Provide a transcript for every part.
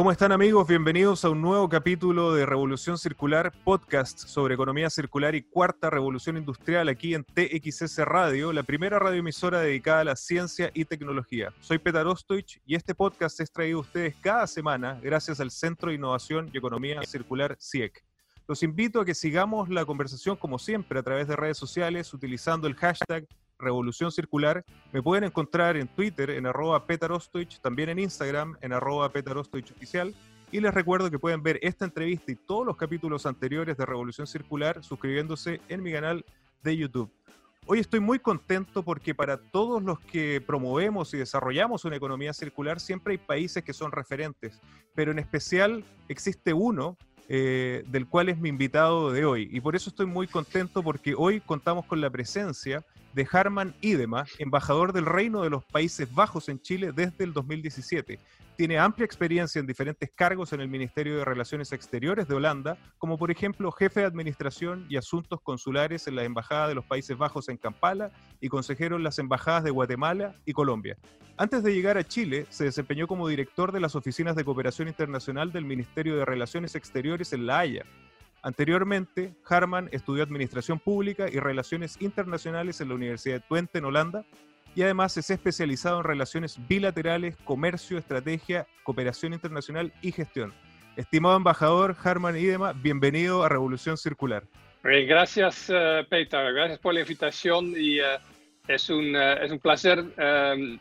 ¿Cómo están amigos? Bienvenidos a un nuevo capítulo de Revolución Circular, podcast sobre economía circular y cuarta revolución industrial aquí en TXS Radio, la primera radioemisora dedicada a la ciencia y tecnología. Soy Petar Ostoich y este podcast es traído a ustedes cada semana gracias al Centro de Innovación y Economía Circular CIEC. Los invito a que sigamos la conversación como siempre a través de redes sociales utilizando el hashtag Revolución Circular. Me pueden encontrar en Twitter en arroba también en Instagram en arroba. Y les recuerdo que pueden ver esta entrevista y todos los capítulos anteriores de Revolución Circular suscribiéndose en mi canal de YouTube. Hoy estoy muy contento porque para todos los que promovemos y desarrollamos una economía circular siempre hay países que son referentes, pero en especial existe uno eh, del cual es mi invitado de hoy. Y por eso estoy muy contento porque hoy contamos con la presencia de Harman Idema, embajador del Reino de los Países Bajos en Chile desde el 2017. Tiene amplia experiencia en diferentes cargos en el Ministerio de Relaciones Exteriores de Holanda, como por ejemplo jefe de Administración y Asuntos Consulares en la Embajada de los Países Bajos en Kampala y consejero en las embajadas de Guatemala y Colombia. Antes de llegar a Chile, se desempeñó como director de las oficinas de cooperación internacional del Ministerio de Relaciones Exteriores en La Haya Anteriormente, Harman estudió Administración Pública y Relaciones Internacionales en la Universidad de Twente, en Holanda, y además es especializado en relaciones bilaterales, comercio, estrategia, cooperación internacional y gestión. Estimado embajador Harman Idema, bienvenido a Revolución Circular. Gracias, uh, Peter. Gracias por la invitación y eh, es, un, eh, es un placer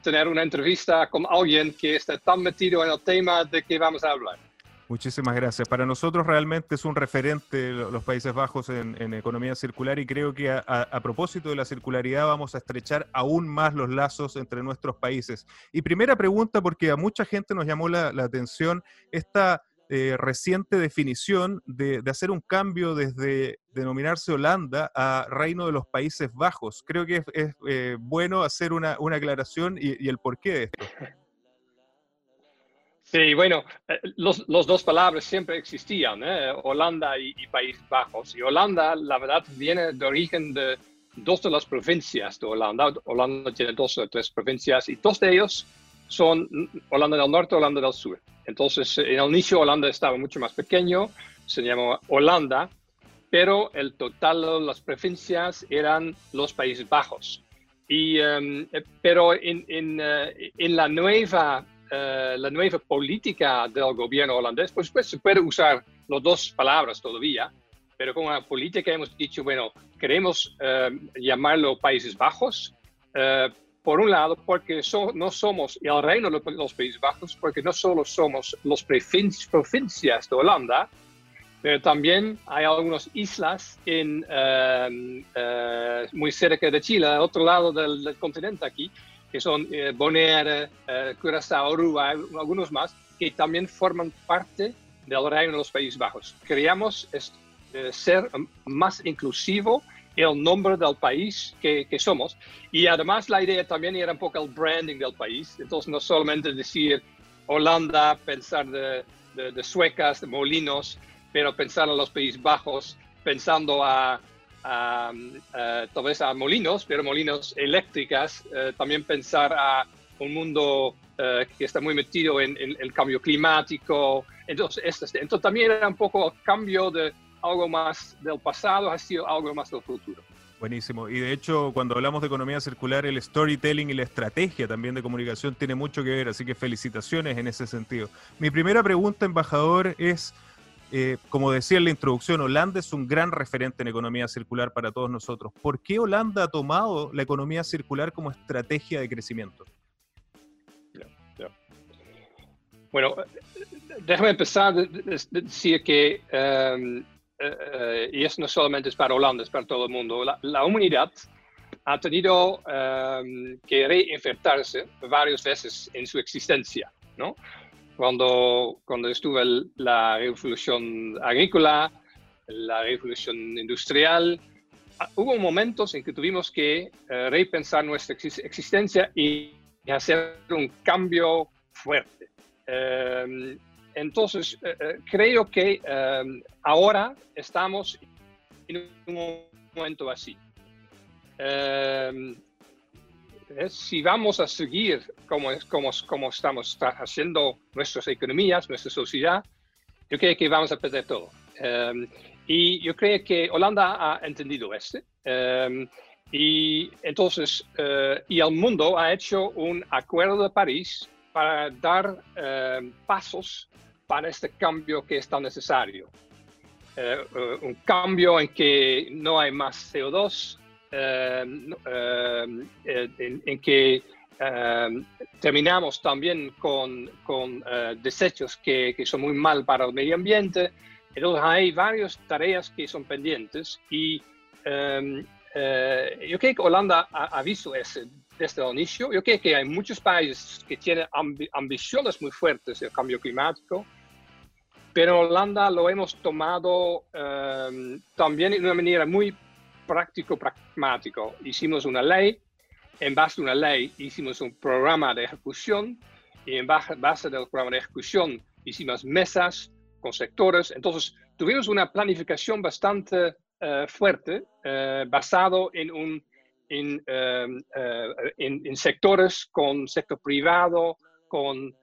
tener una entrevista con alguien que está tan metido en el tema de que vamos a hablar. Muchísimas gracias. Para nosotros realmente es un referente los Países Bajos en, economía circular y creo que a, propósito de la circularidad vamos a estrechar aún más los lazos entre nuestros países. Y primera pregunta, porque a mucha gente nos llamó la, atención esta eh, reciente definición de, hacer un cambio desde denominarse Holanda a Reino de los Países Bajos. Creo que es, eh, bueno hacer una, aclaración y, y el porqué de esto. Sí, bueno, eh, los, los dos palabras siempre existían, ¿eh? Holanda y, Países Bajos. Y Holanda, la verdad, viene de origen de dos de las provincias de Holanda. Holanda tiene dos o tres provincias y dos de ellos son Holanda del Norte y Holanda del Sur. Entonces, en el inicio Holanda estaba mucho más pequeño, se llamó Holanda, pero el total de las provincias eran los Países Bajos. Y, eh, pero en, en, en la nueva eh, la nueva política del gobierno holandés, pues, pues se puede usar las dos palabras todavía, pero con la política hemos dicho, bueno, queremos eh, llamarlo Países Bajos, eh, por un lado, porque no somos el reino de los Países Bajos, porque no solo somos las provincias de Holanda, pero también hay algunas islas en, muy cerca de Chile, al otro lado del continente aquí, que son eh, Bonaire, eh, Curazao, Aruba, algunos más, que también forman parte del reino de los Países Bajos. Queríamos eh, ser más inclusivo el nombre del país que, que, somos. Y además la idea también era un poco el branding del país. Entonces no solamente decir Holanda, pensar de, de suecas, de molinos, pero pensar en los Países Bajos, pensando a a, tal vez a molinos, pero molinos eléctricas, eh, también pensar a un mundo eh, que está muy metido en, el cambio climático. Entonces, este, entonces también era un poco cambio de algo más del pasado, ha sido algo más del futuro. Buenísimo. Y de hecho, cuando hablamos de economía circular, el storytelling y la estrategia también de comunicación tiene mucho que ver, así que felicitaciones en ese sentido. Mi primera pregunta, embajador, es eh, como decía en la introducción, Holanda es un gran referente en economía circular para todos nosotros. ¿Por qué Holanda ha tomado la economía circular como estrategia de crecimiento? Bueno, déjame empezar a decir que, em, eh, eh, y eso no solamente es para Holanda, es para todo el mundo, la, humanidad ha tenido em, que reinventarse varias veces en su existencia, ¿no? Cuando, cuando estuvo la revolución agrícola, la revolución industrial, ah, hubo momentos en que tuvimos que eh, repensar nuestra existencia y hacer un cambio fuerte. Em, entonces, eh, eh, creo que em, ahora estamos en un momento así. Em, si vamos a seguir como, como, como estamos haciendo nuestras economías, nuestra sociedad, yo creo que vamos a perder todo. Em, y yo creo que Holanda ha entendido este. Em, y entonces, uh, y el mundo ha hecho un acuerdo de París para dar em, pasos para este cambio que es tan necesario. Uh, uh, un cambio en que no hay más CO2, en, en, que terminamos también con, con desechos que, que, son muy mal para el medio ambiente, entonces hay varias tareas que son pendientes y um, uh, yo creo que Holanda ha, ha, visto ese desde el inicio. Yo creo que hay muchos países que tienen ambi ambiciones muy fuertes del cambio climático, pero Holanda lo hemos tomado um, también de una manera muy práctico-pragmático. Hicimos una ley, en base a una ley hicimos un programa de ejecución y en base del programa de ejecución hicimos mesas con sectores. Entonces, tuvimos una planificación bastante uh, fuerte, uh, basado en, un, en, uh, en, en, sectores con sector privado, con,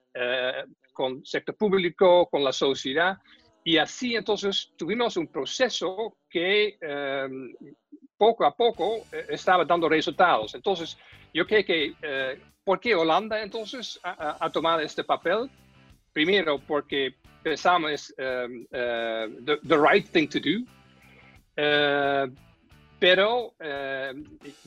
con sector público, con la sociedad. Y así entonces tuvimos un proceso que poco a poco estaba dando resultados. Entonces, yo creo que, ¿por qué Holanda entonces ha, ha tomado este papel? Primero, porque pensamos um, uh, the, the, right thing to do. Uh, pero uh,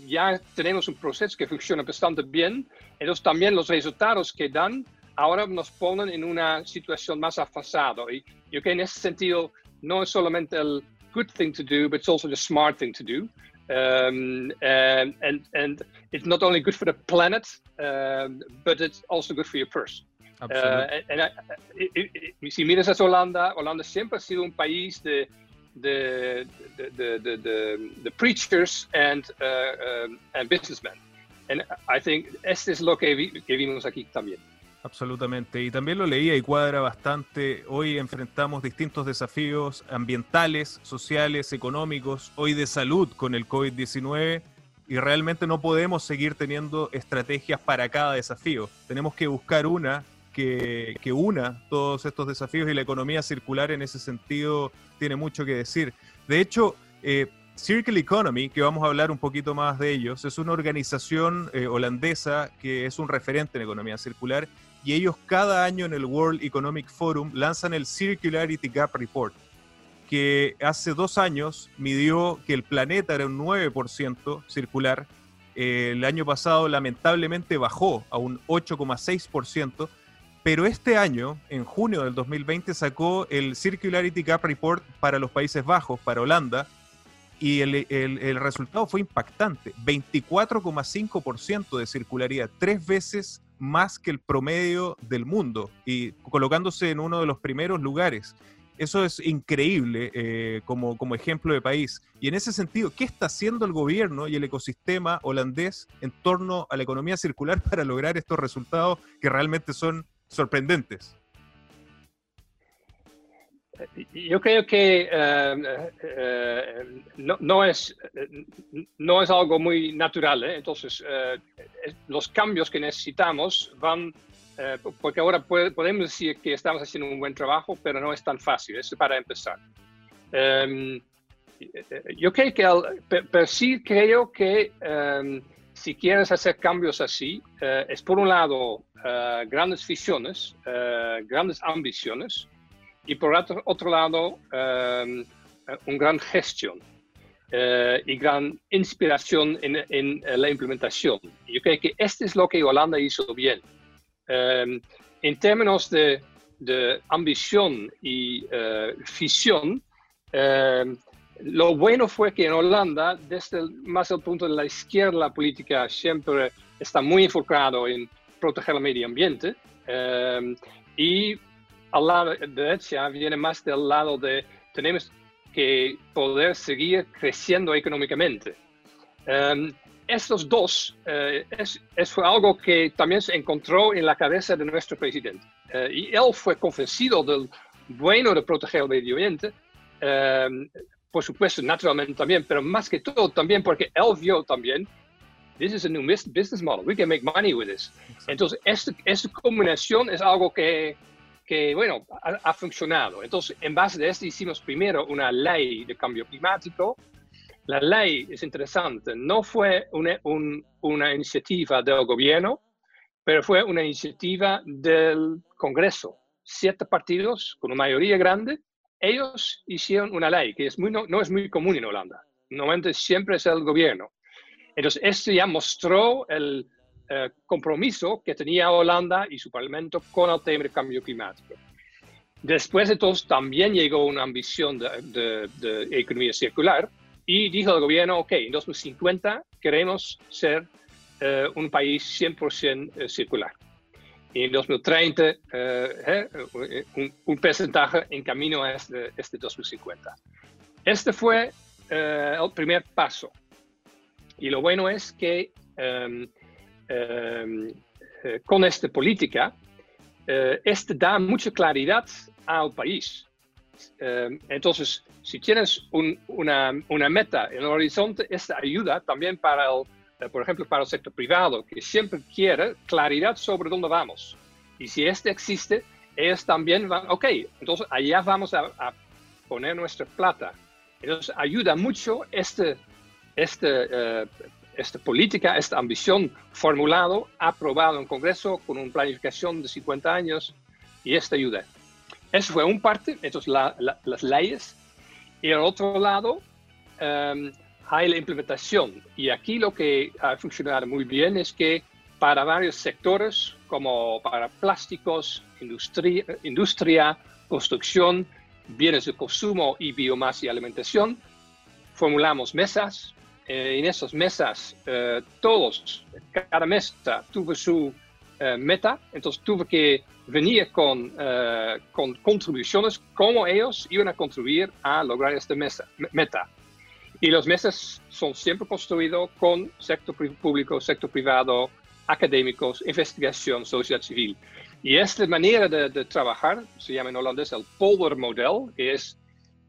ya tenemos un proceso que funciona bastante bien. Entonces también los resultados que dan ahora nos ponen en una situación más avanzada. Y yo creo que en ese sentido no es solamente el good thing to do, but it's also the smart thing to do. Um, and, and, and it's not only good for the planet, um, but it's also good for your purse. Uh, si miras a Holanda, Holanda siempre ha sido un país de, de, de, de, de preachers and, uh, um, and businessmen. And I think este es lo que, vi, que vimos aquí también. Absolutamente. Y también lo leía y cuadra bastante. Hoy enfrentamos distintos desafíos ambientales, sociales, económicos, hoy de salud con el COVID-19 y realmente no podemos seguir teniendo estrategias para cada desafío. Tenemos que buscar una que, una todos estos desafíos y la economía circular en ese sentido tiene mucho que decir. De hecho, eh, Circle Economy, que vamos a hablar un poquito más de ellos, es una organización eh, holandesa que es un referente en economía circular y ellos cada año en el World Economic Forum lanzan el Circularity Gap Report, que hace dos años midió que el planeta era un 9% circular, eh, el año pasado lamentablemente bajó a un 8,6%, pero este año, en junio del 2020, sacó el Circularity Gap Report para los Países Bajos, para Holanda, y el, el, resultado fue impactante, 24,5% de circularidad, tres veces más que el promedio del mundo y colocándose en uno de los primeros lugares. Eso es increíble eh, como, como ejemplo de país. Y en ese sentido, ¿qué está haciendo el gobierno y el ecosistema holandés en torno a la economía circular para lograr estos resultados que realmente son sorprendentes. Yo creo que eh, eh, no, es, es algo muy natural. ¿eh? Entonces, los cambios que necesitamos van, porque ahora podemos decir que estamos haciendo un buen trabajo, pero no es tan fácil. Eso para empezar. Em, yo creo que, pero sí creo que em, si quieres hacer cambios así, es por un lado grandes visiones, grandes ambiciones y por otro, otro lado um, una gran gestión uh, y gran inspiración en, en, la implementación. Yo creo que esto es lo que Holanda hizo bien. Um, en términos de, de ambición y visión, um, lo bueno fue que en Holanda, desde el, más el punto de la izquierda, la política siempre está muy enfocado en proteger el medio ambiente. Em, y al lado de derecha viene más del lado de tenemos que poder seguir creciendo económicamente. Um, estos dos uh, es, es, fue algo que también se encontró en la cabeza de nuestro presidente. Uh, y él fue convencido del bueno de proteger el medio ambiente, um, por supuesto, naturalmente también, pero más que todo también porque él vio también this is a new business model. We can make money with this. Entonces, esta, esta combinación es algo que, que bueno, ha, funcionado. Entonces, en base de esto hicimos primero una ley de cambio climático. La ley es interesante. No fue una, una iniciativa del gobierno, pero fue una iniciativa del Congreso. Siete partidos con una mayoría grande, ellos hicieron una ley que es muy, no, no es muy común en Holanda. Normalmente siempre es el gobierno. Entonces, esto ya mostró el eh, compromiso que tenía Holanda y su parlamento con el tema del cambio climático. Después de todo, también llegó una ambición de, economía circular y dijo el gobierno, ok, en 2050 queremos ser eh, un país 100% eh, circular. Y en 2030, un, un, porcentaje en camino a este, este 2050. Este fue el primer paso. Y lo bueno es que eh, con esta política, eh, este da mucha claridad al país. Em, entonces, si tienes una, una, meta en el horizonte, esta ayuda también para el, eh, por ejemplo, para el sector privado, que siempre quiere claridad sobre dónde vamos. Y si este existe, ellos también van, ok, entonces allá vamos a, poner nuestra plata. Entonces ayuda mucho este este, eh, esta política, esta ambición formulado, aprobado en Congreso con una planificación de 50 años y esta ayuda. Eso fue un parte, entonces las leyes. Y al otro lado em, hay la implementación. Y aquí lo que ha funcionado muy bien es que para varios sectores, como para plásticos, industria, industria construcción, bienes de consumo y biomasa y alimentación, formulamos mesas eh, en esas mesas, eh, todos, cada mesa tuvo su eh, meta, entonces tuve que venir con, con contribuciones, cómo ellos iban a contribuir a lograr esta mesa, meta. Y los mesas son siempre construidos con sector público, sector privado, académicos, investigación, sociedad civil. Y esta manera de, trabajar se llama en holandés el polder model, que es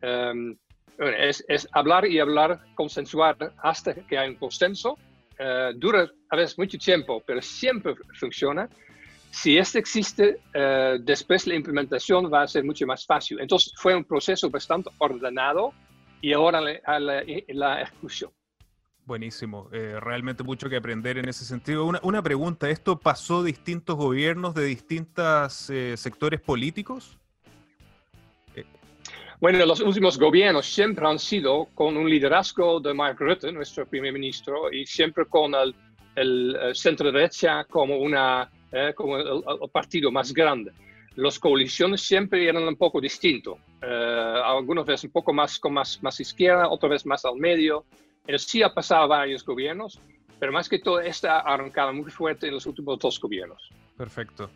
um, es, hablar y hablar, consensuar hasta que hay un consenso. Uh, dura a veces mucho tiempo, pero siempre funciona. Si este existe, uh, después la implementación va a ser mucho más fácil. Entonces fue un proceso bastante ordenado y ahora la, la, ejecución. Buenísimo, eh, realmente mucho que aprender en ese sentido. Una, pregunta, ¿esto pasó distintos gobiernos de distintos eh, sectores políticos? Bueno, los últimos gobiernos siempre han sido con un liderazgo de Mark Rutte, nuestro primer ministro, y siempre con el, el, centro derecha como, una, eh, como el, partido más grande. Las coaliciones siempre eran un poco distintos. Eh, algunas veces un poco más, con más, más izquierda, otras veces más al medio. Y sí ha pasado varios gobiernos, pero más que todo, esta ha arrancado muy fuerte en los últimos dos gobiernos. Perfecto.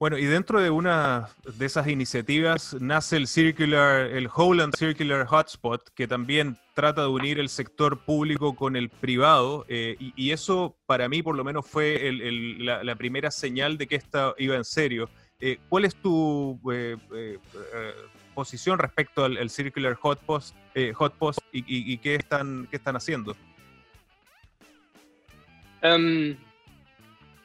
Bueno, y dentro de una de esas iniciativas nace el Circular, el Holland Circular Hotspot, que también trata de unir el sector público con el privado, eh, y, eso para mí por lo menos fue la, primera señal de que esto iba en serio. Eh, ¿Cuál es tu eh, posición respecto al, Circular Hotpost y, y, qué, están, qué están haciendo? Um,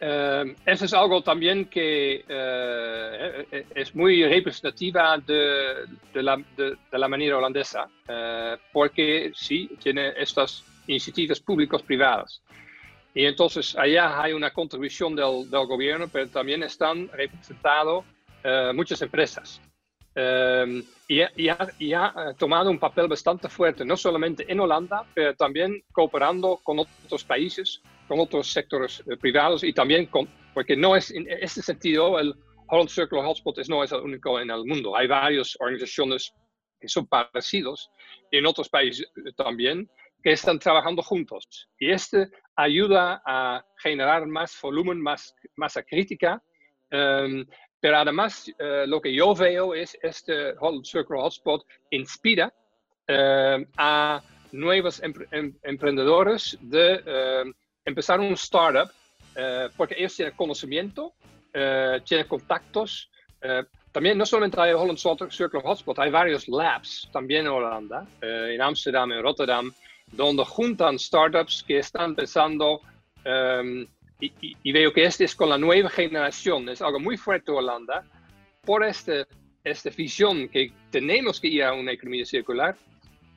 Uh, eso es algo también que uh, es muy representativa de, de, la, de, de la, manera holandesa, uh, porque sí, tiene estas iniciativas públicos privadas. Y entonces allá hay una contribución del, del gobierno, pero también están representadas muchas empresas. y, y, ha, y, ha, tomado un papel bastante fuerte, no solamente en Holanda, pero también cooperando con otros países con otros sectores eh, privados y también con, porque no es en este sentido el Holland Circular Hotspot es, no es el único en el mundo. Hay varias organizaciones que son parecidos en otros países eh, también que están trabajando juntos. Y este ayuda a generar más volumen, más masa crítica. Um, pero además, uh, lo que yo veo es este Holland Circular Hotspot inspira uh, a nuevos em emprendedores de uh, empezar un startup eh, porque ellos tienen conocimiento, eh, tienen contactos. Eh, también no solamente hay Holland Circle Hotspot, hay varios labs también en Holanda, en Amsterdam, en Rotterdam, donde juntan startups que están pensando em, y, veo que este es con la nueva generación, es algo muy fuerte Holanda, por este, esta visión que tenemos que ir a una economía circular,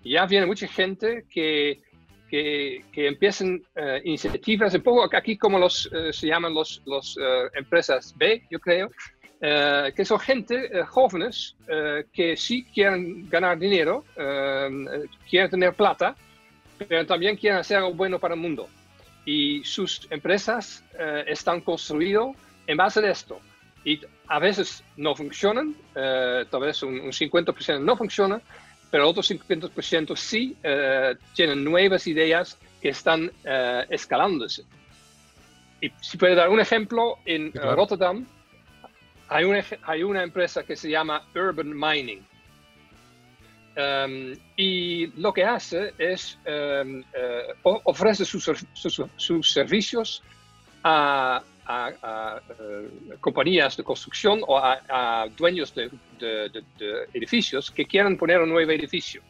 ya viene mucha gente que, que, que empiezan uh, iniciativas, un poco aquí como los, uh, se llaman los, los uh, empresas B, yo creo, que son gente, jóvenes, que sí quieren ganar dinero, quieren tener plata, pero también quieren hacer algo bueno para el mundo. Y sus empresas están construidas en base a esto. Y a veces no funcionan, tal vez un, un 50% no funciona, pero otros 50% sí eh, tienen nuevas ideas que están eh, escalándose. Y si puedo dar un ejemplo, en Rotterdam hay una, hay una empresa que se llama Urban Mining. Um, y lo que hace es um, uh, ofrece sus, sus, sus servicios a, a, eh, compañías de construcción o a, dueños de, edificios que quieran poner un nuevo edificio.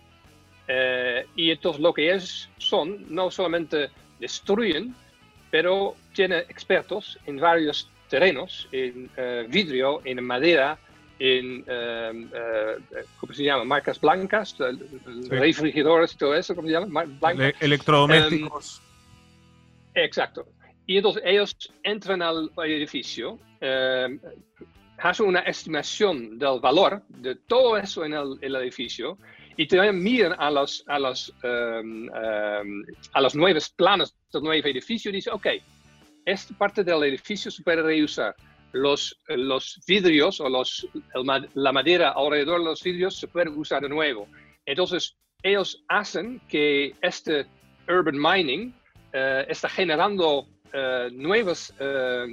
Eh, y entonces lo que ellos son, no solamente destruyen, pero tienen expertos en varios terrenos, en eh, vidrio, en madera, en, ¿cómo se llama? Marcas blancas, refrigeradores y todo eso, ¿cómo se llama? electrodomésticos. Em, exacto. Y entonces ellos entran al edificio, eh, hacen una estimación del valor de todo eso en el, edificio y también miran a los, a los, um, a los nuevos planos del nuevo edificio y dicen, ok, esta parte del edificio se puede reusar. Los, los vidrios o los, la madera alrededor de los vidrios se puede usar de nuevo. Entonces, ellos hacen que este urban mining uh, está generando nuevos uh,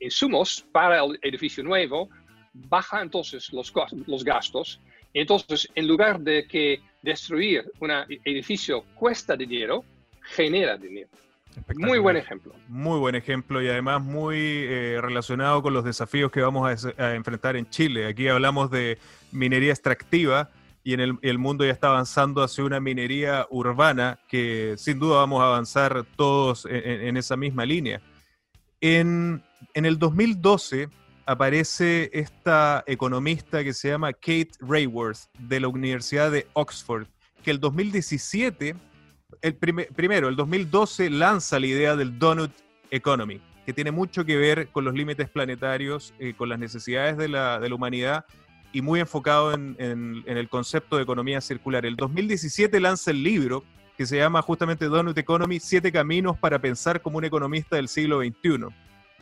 insumos para el edificio nuevo, baja entonces los, los gastos. Entonces, en lugar de que destruir un edificio cuesta dinero, genera dinero. Muy buen ejemplo. Muy buen ejemplo y además muy eh, relacionado con los desafíos que vamos a, a, enfrentar en Chile. Aquí hablamos de minería extractiva, y en el, mundo ya está avanzando hacia una minería urbana que sin duda vamos a avanzar todos en, esa misma línea. En, el 2012 aparece esta economista que se llama Kate Rayworth de la Universidad de Oxford, que el 2017, el primero, el 2012 lanza la idea del Donut Economy, que tiene mucho que ver con los límites planetarios, eh, con las necesidades de la, de la humanidad y muy enfocado en, el concepto de economía circular. El 2017 lanza el libro que se llama justamente Donut Economy, Siete Caminos para Pensar como un economista del siglo XXI.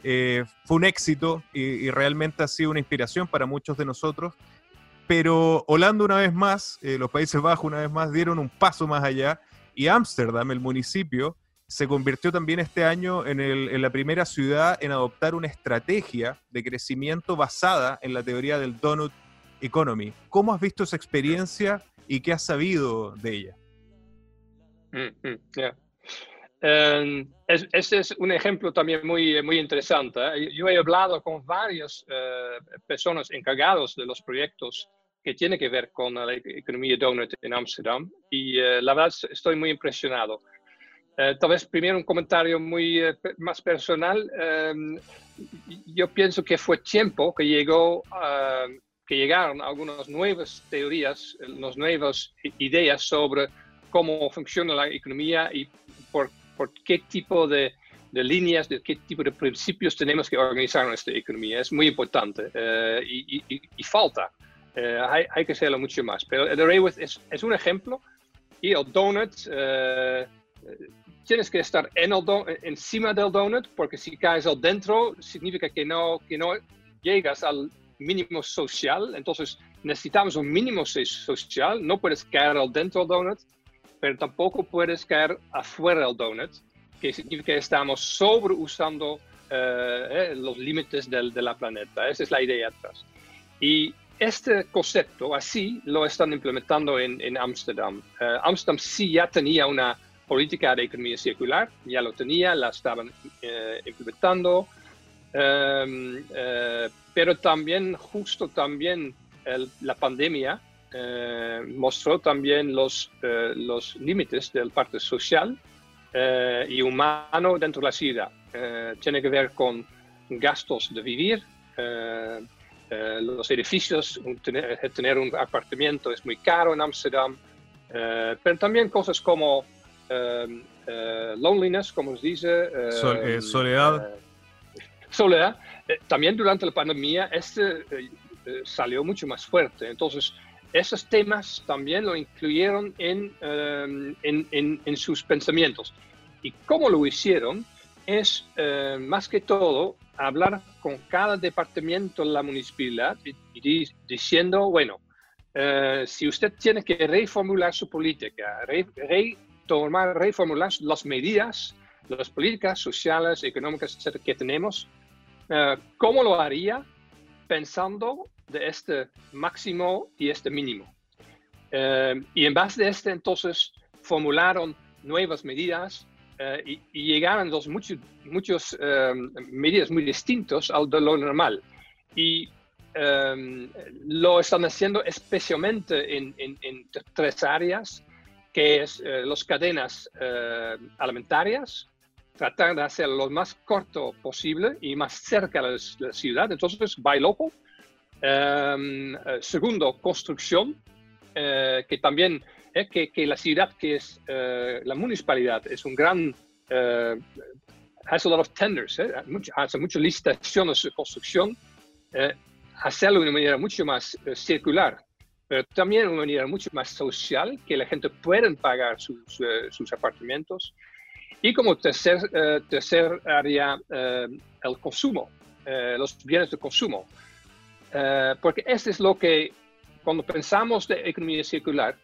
Eh, fue un éxito y, realmente ha sido una inspiración para muchos de nosotros, pero Holanda una vez más, eh, los Países Bajos una vez más dieron un paso más allá y Ámsterdam, el municipio, se convirtió también este año en, en, la primera ciudad en adoptar una estrategia de crecimiento basada en la teoría del donut Economy. ¿Cómo has visto esa experiencia y qué has sabido de ella? Mm, mm, em, este es un ejemplo también muy, muy interesante. ¿eh? Yo he hablado con varias eh, personas encargadas de los proyectos que tienen que ver con la economía donut en Ámsterdam y eh, la verdad estoy muy impresionado. tal vez primero un comentario muy más personal. Em, yo pienso que fue tiempo que llegó que llegaron algunas nuevas teorías, unas nuevas ideas sobre cómo funciona la economía y por, por qué tipo de, de, líneas, de qué tipo de principios tenemos que organizar nuestra economía. Es muy importante eh, y, y, falta. Eh, hay, hay, que hacerlo mucho más. Pero el Rayworth es, es un ejemplo y el donut, eh, tienes que estar en el encima del donut porque si caes al dentro significa que no, que no llegas al mínimo social, entonces necesitamos un mínimo social, no puedes caer dentro del donut, pero tampoco puedes caer afuera del donut, que significa que estamos sobreusando eh, eh, los límites del, de la planeta. Esa es la idea atrás. Y este concepto así lo están implementando en Ámsterdam. Eh, Ámsterdam sí ya tenía una política de economía circular, ya lo tenía, la estaban implementando. Em, pero también, justo también la pandemia eh, mostró también los, eh, los límites del parte social y humano dentro de la ciudad. tiene que ver con gastos de vivir, los edificios, tener, un apartamento es muy caro en Ámsterdam, pero también cosas como loneliness, como se dice. soledad. Soledad. también durante la pandemia este salió mucho más fuerte. Entonces, esos temas también lo incluyeron en, en, en, sus pensamientos. Y cómo lo hicieron es, más que todo, hablar con cada departamento de la municipalidad y, diciendo, bueno, si usted tiene que reformular su política, retomar, reformular las medidas, las políticas sociales, económicas, etcétera, que tenemos, ¿cómo lo haría pensando de este máximo y este mínimo. Eh, y en base de este entonces formularon nuevas medidas eh, y, llegaron los muchos, muchos eh, medidas muy distintos al de lo normal. Y lo están haciendo especialmente en, en, en tres áreas, que es las cadenas alimentarias, tratar de hacerlo lo más corto posible y más cerca de la, ciudad. Entonces, Em, eh, segundo, construcción, eh, que también es que, que, la ciudad, que es eh, la municipalidad, es un gran, has a lot of tenders, hace muchas licitaciones de construcción, hacerlo de una manera mucho más circular, pero también de una manera mucho más social, que la gente pueda pagar sus, sus apartamentos. Y como tercer, tercer área, el consumo, los bienes de consumo. Eh, porque eso es lo que, cuando pensamos de economía circular,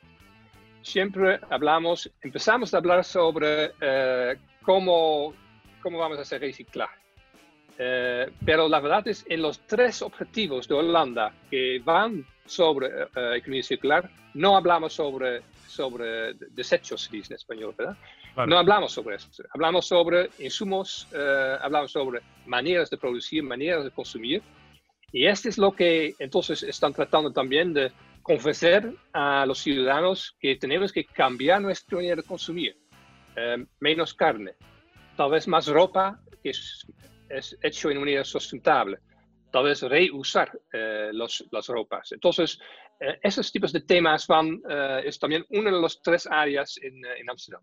siempre hablamos, empezamos a hablar sobre eh, cómo, cómo vamos a hacer reciclar. Eh, pero la verdad es, en los tres objetivos de Holanda que van sobre economía circular, no hablamos sobre, sobre desechos, se dice en español, ¿verdad? No hablamos sobre eso. Hablamos sobre insumos, hablamos sobre maneras de producir, maneras de consumir, y esto es lo que entonces están tratando también de convencer a los ciudadanos que tenemos que cambiar nuestra manera de consumir. Eh, menos carne, tal vez más ropa que es, es hecho en manera sustentable, tal vez reusar eh, las ropas. Entonces, eh, esos tipos de temas van, es también una de las tres áreas en, en Amsterdam.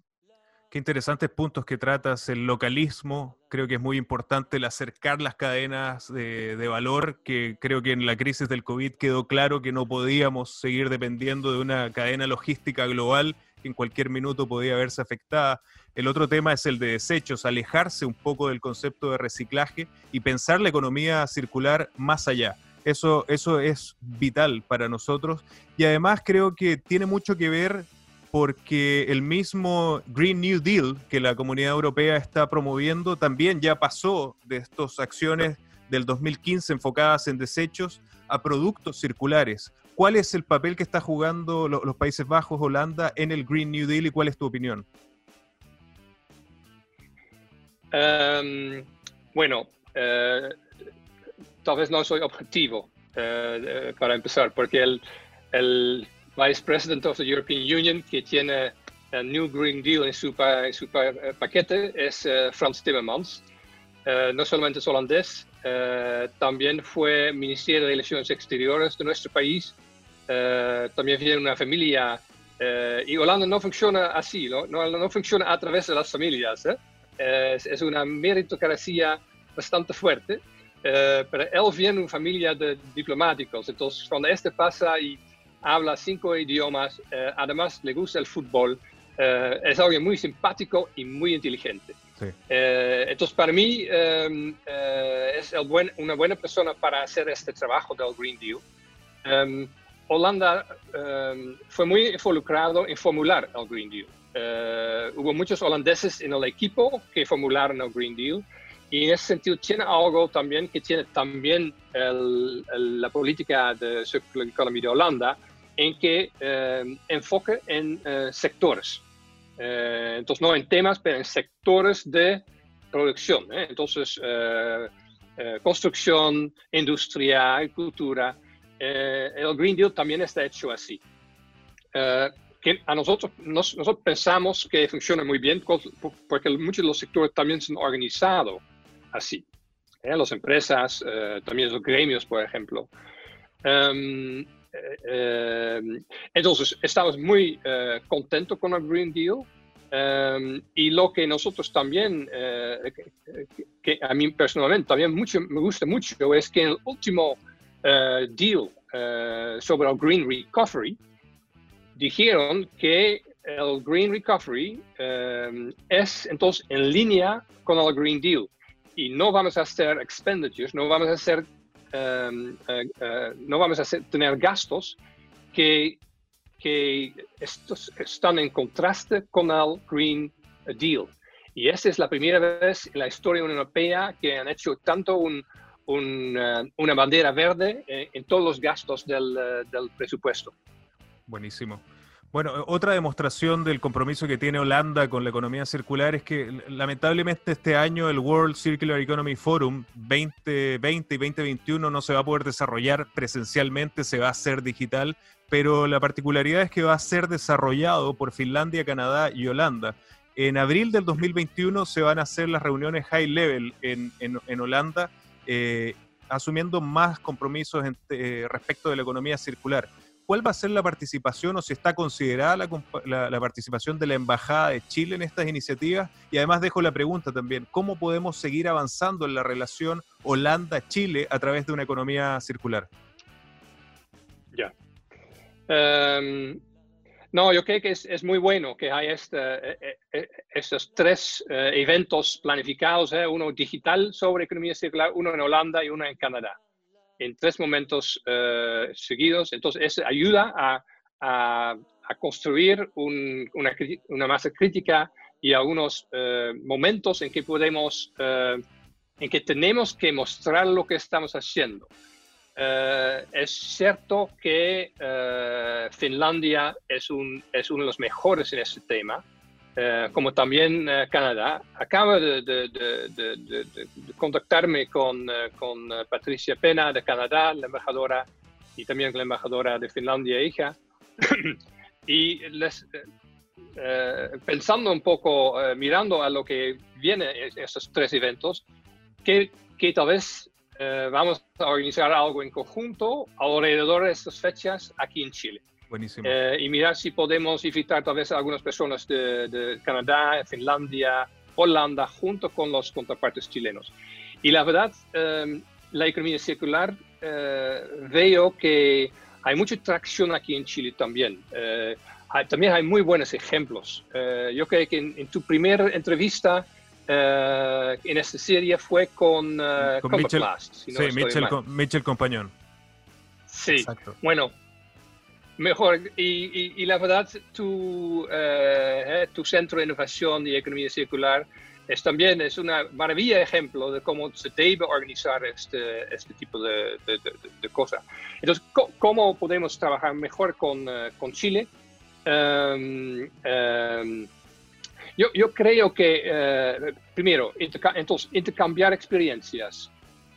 Qué interesantes puntos que tratas, el localismo, creo que es muy importante el acercar las cadenas de, valor, que creo que en la crisis del COVID quedó claro que no podíamos seguir dependiendo de una cadena logística global que en cualquier minuto podía verse afectada. El otro tema es el de desechos, alejarse un poco del concepto de reciclaje y pensar la economía circular más allá. Eso, eso es vital para nosotros y además creo que tiene mucho que ver porque el mismo Green New Deal que la Comunidad Europea está promoviendo también ya pasó de estas acciones del 2015 enfocadas en desechos a productos circulares. ¿Cuál es el papel que está jugando los Países Bajos, Holanda, en el Green New Deal y cuál es tu opinión? Em, bueno, eh, tal vez no soy objetivo eh, para empezar, porque el, el Vice President of the European Union, que tiene el New Green Deal en su, su eh, paquete, es uh, Frans Timmermans. No solamente es holandés, también fue Ministerio de Relaciones Exteriores de nuestro país. también viene una familia. y Holanda no funciona así, ¿no? No, no funciona a través de las familias. Es, es, una meritocracia bastante fuerte. pero él viene de una familia de diplomáticos. Entonces, cuando este pasa y habla cinco idiomas, eh, además le gusta el fútbol, eh, es alguien muy simpático y muy inteligente. Eh, entonces, para mí em, es una buena persona para hacer este trabajo del Green Deal. Em, Holanda em, fue muy involucrado en formular el Green Deal. hubo muchos holandeses en el equipo que formularon el Green Deal. Y en ese sentido tiene algo también que tiene también la política de circular economy de Holanda, en que eh, enfoque en eh, sectores. Eh, entonces, no en temas, pero en sectores de producción. Entonces, construcción, industria, agricultura. el Green Deal también está hecho así. ¿Qué que a nosotros, nosotros pensamos que funciona muy bien porque muchos de los sectores también son organizados así. ¿eh? Las empresas, eh, también los gremios, por ejemplo. Em, eh, entonces, estamos muy contentos con el Green Deal. Em, y lo que nosotros también, que, a mí personalmente también mucho, me gusta mucho, es que en el último deal sobre el Green Recovery, dijeron que el Green Recovery em, es entonces en línea con el Green Deal y no vamos a hacer expenditures, no vamos a hacer, eh, eh, no vamos a tener gastos que, que están en contraste con el Green Deal. Y esta es la primera vez en la historia europea que han hecho tanto eh, una bandera verde en todos los gastos del, del presupuesto. Buenísimo. Bueno, otra demostración del compromiso que tiene Holanda con la economía circular es que lamentablemente este año el World Circular Economy Forum 2020 y 2021 no se va a poder desarrollar presencialmente, se va a hacer digital, pero la particularidad es que va a ser desarrollado por Finlandia, Canadá y Holanda. En abril del 2021 se van a hacer las reuniones high level en, en, Holanda, eh, asumiendo más compromisos eh, respecto de la economía circular. ¿Cuál va a ser la participación o si está considerada la, participación de la Embajada de Chile en estas iniciativas? Y además dejo la pregunta también, ¿cómo podemos seguir avanzando en la relación Holanda-Chile a través de una economía circular? Ya. Em, no, yo creo que es, muy bueno que este, eh, eh, eh, estos tres eventos planificados, uno digital sobre economía circular, uno en Holanda y uno en Canadá en tres momentos eh, seguidos. Entonces, eso ayuda a, a, construir una, una, masa crítica y algunos eh, momentos en que podemos, eh, en que tenemos que mostrar lo que estamos haciendo. es cierto que Finlandia es, un, es uno de los mejores en este tema. Eh, como también eh, Canadá. Acaba de, contactarme con, eh, con, Patricia Pena de Canadá, la embajadora, y también la embajadora de Finlandia, hija. y les, pensando un poco, mirando a lo que viene en estos tres eventos, que, que tal vez vamos a organizar algo en conjunto alrededor de estas fechas aquí en Chile. Buenísimo. Eh, y mirar si podemos invitar tal vez a algunas personas de, Canadá, Finlandia, Holanda, junto con los contrapartes chilenos. Y la verdad, em, la economía circular, eh, veo que hay mucha tracción aquí en Chile también. Eh, también hay muy buenos ejemplos. yo creo que en, tu primera entrevista en esta serie fue con, con Mitchell, sí, Mitchell, Mitchell Compañón. Sí, Exacto. bueno, Mejor, y, la verdad, tu, eh, eh, tu centro de innovación y economía circular es también es una maravilla ejemplo de cómo se debe organizar este, este tipo de, de, cosas. Entonces, ¿cómo podemos trabajar mejor con, eh, Chile? Em, yo, yo, creo que, primero, entonces, intercambiar experiencias,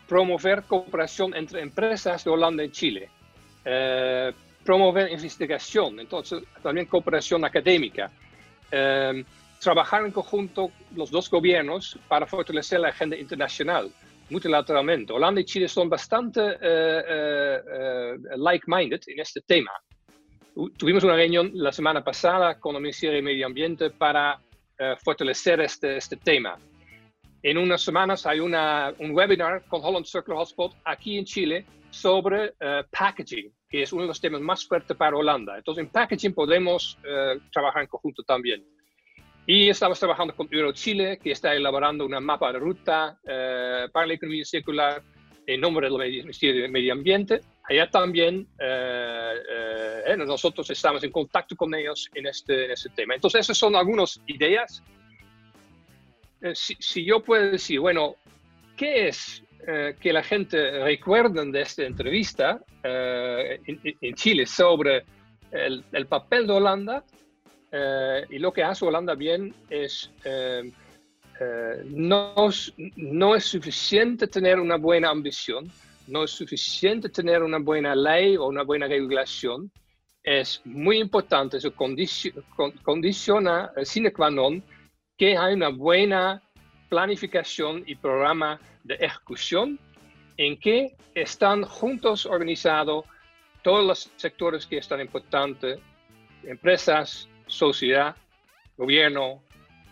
promover cooperación entre empresas de Holanda y Chile promover investigación, entonces también cooperación académica. Em, trabajar en conjunto los dos gobiernos para fortalecer la agenda internacional multilateralmente. Holanda y Chile son bastante eh, eh, eh, like-minded en este tema. Tuvimos una reunión la semana pasada con el Ministerio de Medio Ambiente para fortalecer este, este tema. En unas semanas hay una, un webinar con Holland Circular Hotspot aquí en Chile sobre packaging, que es uno de los temas más fuertes para Holanda. Entonces, en packaging podemos eh, trabajar en conjunto también. Y estamos trabajando con Eurochile, que está elaborando una mapa de ruta eh, para la economía circular en nombre del Ministerio de Medio Ambiente. Allá también eh, nosotros estamos en contacto con ellos en este, en este tema. Entonces, esas son algunas ideas. Si, si, yo puedo decir, bueno, ¿qué es eh, que la gente recuerde de esta entrevista eh, en, Chile sobre el, papel de Holanda eh, y lo que hace Holanda bien es no, no es suficiente tener una buena ambición, no es suficiente tener una buena ley o una buena regulación, es muy importante, eso condiciona, eh, sine qua non, que hay una buena planificación y programa de ejecución en que están juntos organizados todos los sectores que están importantes, empresas, sociedad, gobierno,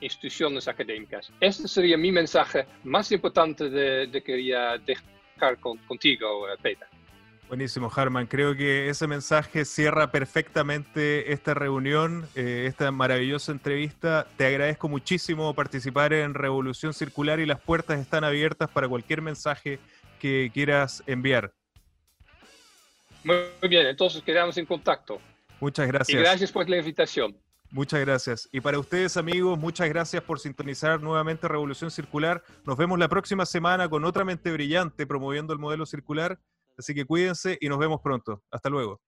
instituciones académicas. Este sería mi mensaje más importante de, de quería dejar contigo, eh, Peter. Buenísimo, Harman. Creo que ese mensaje cierra perfectamente esta reunión, eh, esta maravillosa entrevista. Te agradezco muchísimo participar en Revolución Circular y las puertas están abiertas para cualquier mensaje que quieras enviar. Muy bien, entonces quedamos en contacto. Muchas gracias. Y gracias por la invitación. Muchas gracias. Y para ustedes amigos, muchas gracias por sintonizar nuevamente Revolución Circular. Nos vemos la próxima semana con otra mente brillante promoviendo el modelo circular. Así que cuídense y nos vemos pronto. Hasta luego.